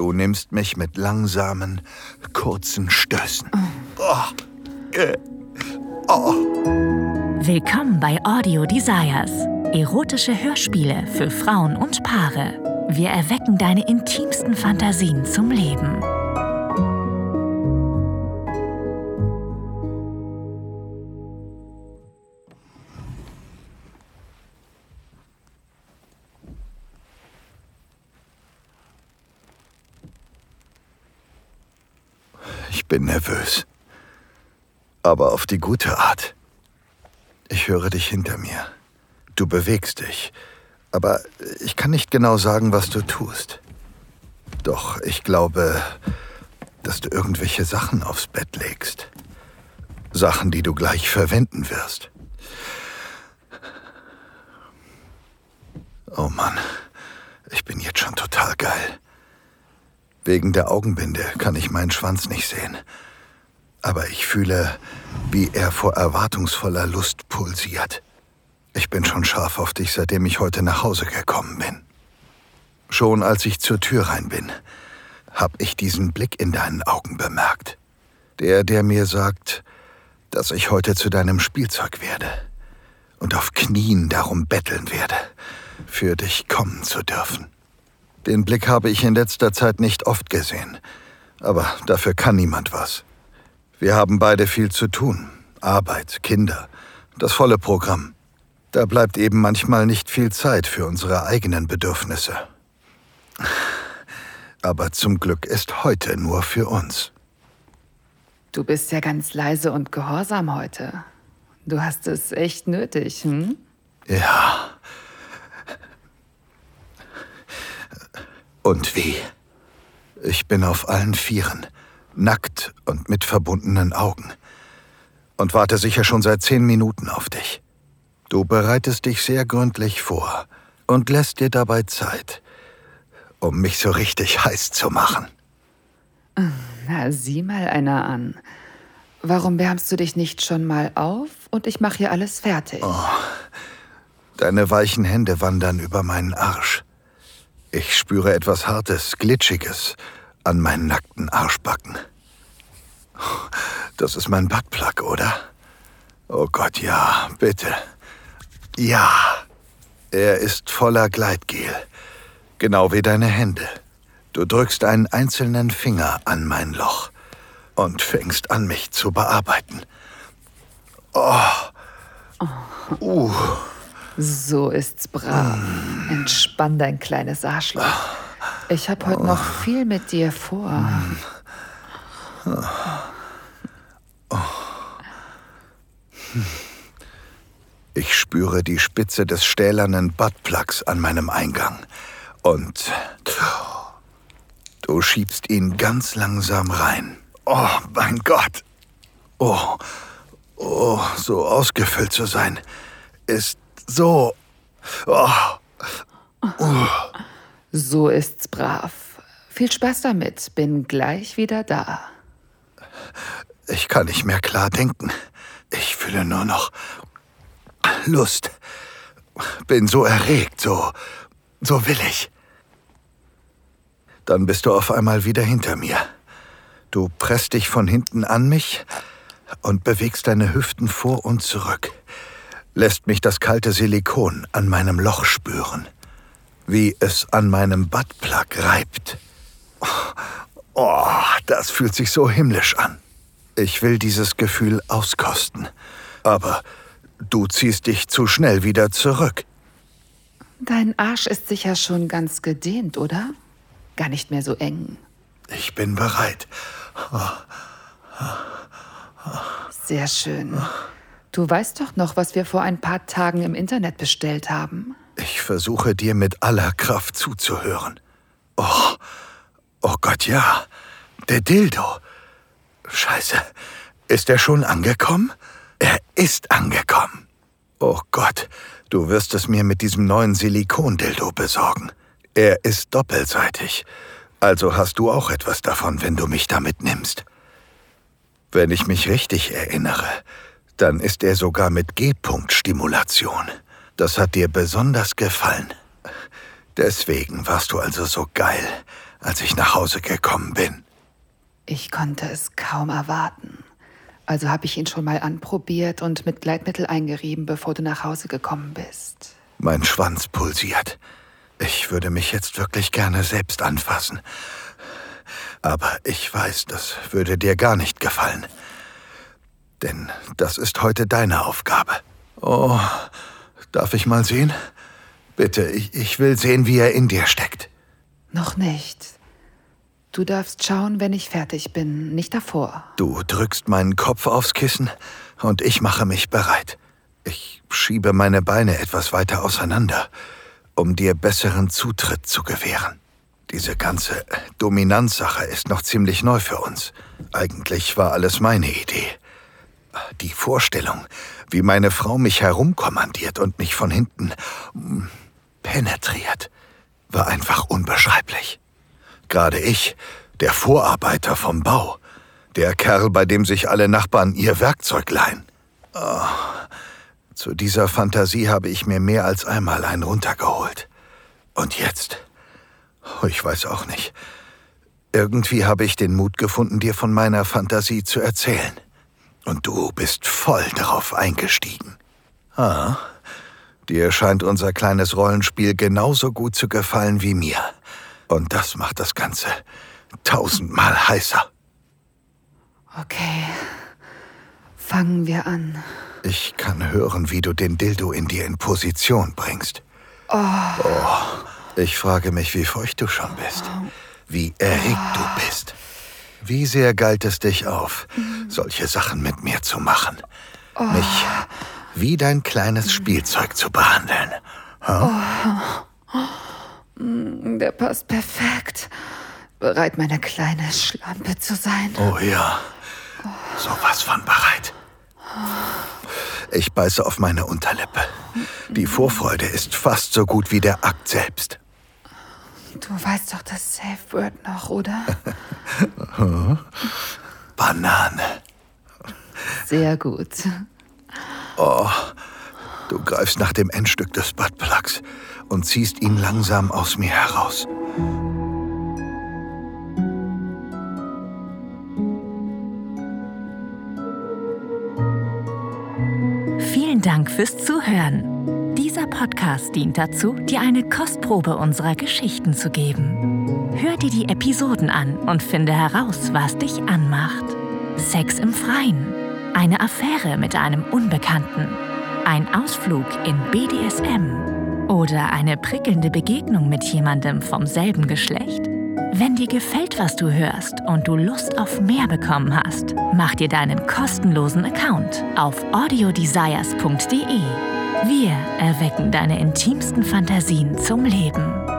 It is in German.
Du nimmst mich mit langsamen, kurzen Stößen. Oh. Äh. Oh. Willkommen bei Audio Desires. Erotische Hörspiele für Frauen und Paare. Wir erwecken deine intimsten Fantasien zum Leben. Bin nervös. Aber auf die gute Art. Ich höre dich hinter mir. Du bewegst dich. Aber ich kann nicht genau sagen, was du tust. Doch ich glaube, dass du irgendwelche Sachen aufs Bett legst. Sachen, die du gleich verwenden wirst. Oh Mann, ich bin jetzt schon total geil. Wegen der Augenbinde kann ich meinen Schwanz nicht sehen. Aber ich fühle, wie er vor erwartungsvoller Lust pulsiert. Ich bin schon scharf auf dich, seitdem ich heute nach Hause gekommen bin. Schon als ich zur Tür rein bin, hab ich diesen Blick in deinen Augen bemerkt. Der, der mir sagt, dass ich heute zu deinem Spielzeug werde und auf Knien darum betteln werde, für dich kommen zu dürfen. Den Blick habe ich in letzter Zeit nicht oft gesehen, aber dafür kann niemand was. Wir haben beide viel zu tun. Arbeit, Kinder, das volle Programm. Da bleibt eben manchmal nicht viel Zeit für unsere eigenen Bedürfnisse. Aber zum Glück ist heute nur für uns. Du bist ja ganz leise und gehorsam heute. Du hast es echt nötig, hm? Ja. Und wie? Ich bin auf allen Vieren, nackt und mit verbundenen Augen. Und warte sicher schon seit zehn Minuten auf dich. Du bereitest dich sehr gründlich vor und lässt dir dabei Zeit, um mich so richtig heiß zu machen. Na, sieh mal einer an. Warum wärmst du dich nicht schon mal auf und ich mache hier alles fertig? Oh, deine weichen Hände wandern über meinen Arsch. Ich spüre etwas Hartes, Glitschiges an meinen nackten Arschbacken. Das ist mein Buttplug, oder? Oh Gott, ja, bitte. Ja, er ist voller Gleitgel. Genau wie deine Hände. Du drückst einen einzelnen Finger an mein Loch und fängst an, mich zu bearbeiten. Oh. Uh. So ist's brav. Entspann dein kleines Arschloch. Ich habe heute noch viel mit dir vor. Ich spüre die Spitze des stählernen Buttplugs an meinem Eingang. Und du schiebst ihn ganz langsam rein. Oh, mein Gott. Oh, oh, so ausgefüllt zu sein, ist so. Oh. Uh. So ist's brav. Viel Spaß damit. Bin gleich wieder da. Ich kann nicht mehr klar denken. Ich fühle nur noch Lust. Bin so erregt, so. so willig. Dann bist du auf einmal wieder hinter mir. Du presst dich von hinten an mich und bewegst deine Hüften vor und zurück lässt mich das kalte Silikon an meinem Loch spüren, wie es an meinem Buttplug reibt. Oh, das fühlt sich so himmlisch an. Ich will dieses Gefühl auskosten, aber du ziehst dich zu schnell wieder zurück. Dein Arsch ist sicher schon ganz gedehnt, oder? Gar nicht mehr so eng. Ich bin bereit. Sehr schön. Du weißt doch noch, was wir vor ein paar Tagen im Internet bestellt haben. Ich versuche dir mit aller Kraft zuzuhören. Oh, oh Gott, ja. Der Dildo. Scheiße. Ist er schon angekommen? Er ist angekommen. Oh Gott, du wirst es mir mit diesem neuen Silikondildo besorgen. Er ist doppelseitig. Also hast du auch etwas davon, wenn du mich damit nimmst. Wenn ich mich richtig erinnere, dann ist er sogar mit G-Punkt-Stimulation. Das hat dir besonders gefallen. Deswegen warst du also so geil, als ich nach Hause gekommen bin. Ich konnte es kaum erwarten. Also habe ich ihn schon mal anprobiert und mit Gleitmittel eingerieben, bevor du nach Hause gekommen bist. Mein Schwanz pulsiert. Ich würde mich jetzt wirklich gerne selbst anfassen. Aber ich weiß, das würde dir gar nicht gefallen. Denn das ist heute deine Aufgabe. Oh, darf ich mal sehen? Bitte, ich, ich will sehen, wie er in dir steckt. Noch nicht. Du darfst schauen, wenn ich fertig bin, nicht davor. Du drückst meinen Kopf aufs Kissen und ich mache mich bereit. Ich schiebe meine Beine etwas weiter auseinander um dir besseren Zutritt zu gewähren. Diese ganze Dominanzsache ist noch ziemlich neu für uns. Eigentlich war alles meine Idee. Die Vorstellung, wie meine Frau mich herumkommandiert und mich von hinten hm, penetriert, war einfach unbeschreiblich. Gerade ich, der Vorarbeiter vom Bau, der Kerl, bei dem sich alle Nachbarn ihr Werkzeug leihen. Oh, zu dieser Fantasie habe ich mir mehr als einmal einen runtergeholt. Und jetzt? Oh, ich weiß auch nicht. Irgendwie habe ich den Mut gefunden, dir von meiner Fantasie zu erzählen. Und du bist voll darauf eingestiegen. Ah, dir scheint unser kleines Rollenspiel genauso gut zu gefallen wie mir. Und das macht das Ganze tausendmal heißer. Okay, fangen wir an. Ich kann hören, wie du den Dildo in dir in Position bringst. Oh. oh. Ich frage mich, wie feucht du schon bist. Wie erregt du bist. Wie sehr galt es dich auf, solche Sachen mit mir zu machen. Mich wie dein kleines Spielzeug zu behandeln. Huh? Der passt perfekt. Bereit, meine kleine Schlampe zu sein. Oh ja. Sowas von bereit. Ich beiße auf meine Unterlippe. Die Vorfreude ist fast so gut wie der Akt selbst. Du weißt doch das Safe Word noch, oder? Banane. Sehr gut. Oh, du greifst nach dem Endstück des Buttplugs und ziehst ihn langsam aus mir heraus. Vielen Dank fürs Zuhören. Dieser Podcast dient dazu, dir eine Kostprobe unserer Geschichten zu geben. Hör dir die Episoden an und finde heraus, was dich anmacht. Sex im Freien, eine Affäre mit einem Unbekannten, ein Ausflug in BDSM oder eine prickelnde Begegnung mit jemandem vom selben Geschlecht. Wenn dir gefällt, was du hörst und du Lust auf mehr bekommen hast, mach dir deinen kostenlosen Account auf audiodesires.de. Wir erwecken deine intimsten Fantasien zum Leben.